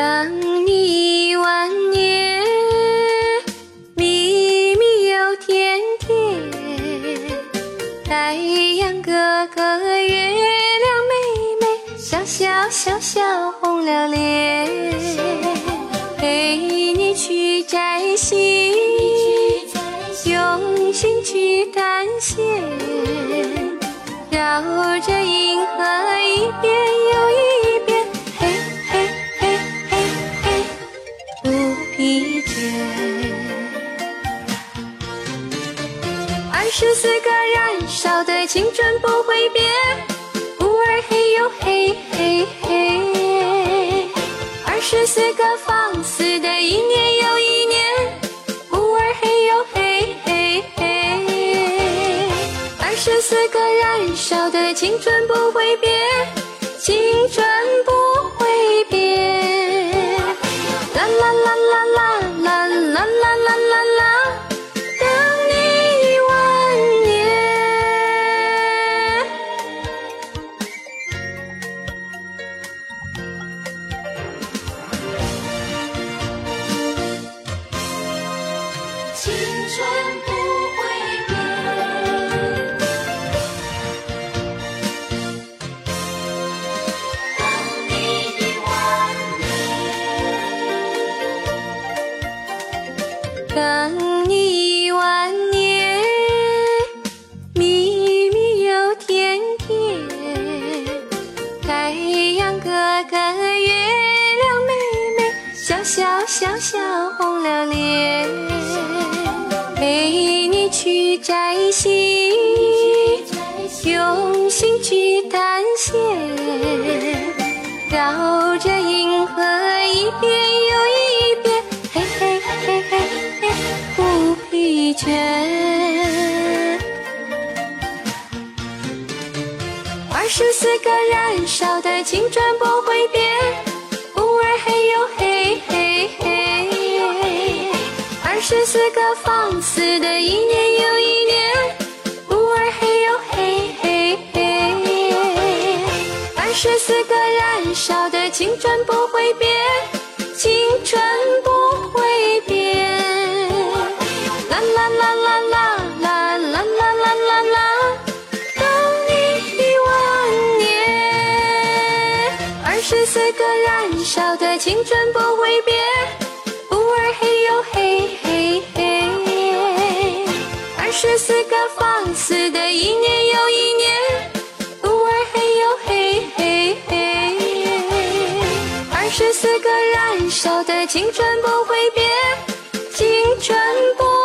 等你一万年，秘密又甜甜。太阳哥哥，月亮妹妹，笑笑笑笑红了脸。陪你去摘星，用心去探险，绕着银河一遍一天。二十四个燃烧的青春不会变，忽而黑又黑嘿嘿。二十四个放肆的一年又一年，忽而黑又黑嘿嘿。二十四个燃烧的青春不会变，青春不。啦啦啦啦啦。笑笑红了脸。陪你去摘星，用心去探险，绕着银河一遍又一遍，嘿嘿嘿嘿嘿，不疲倦。二十四个燃烧的青春不会变，四个放肆的一年又一年，忽而黑又黑嘿嘿。二十四个燃烧的青春不会变，青春不会变。啦啦啦啦啦啦啦啦啦啦啦，等你一万年。二十四个燃烧的青春不会变，二十四个放肆的一年又一年偶尔嘿呦嘿嘿嘿。二十四个燃烧的青春不会变青春不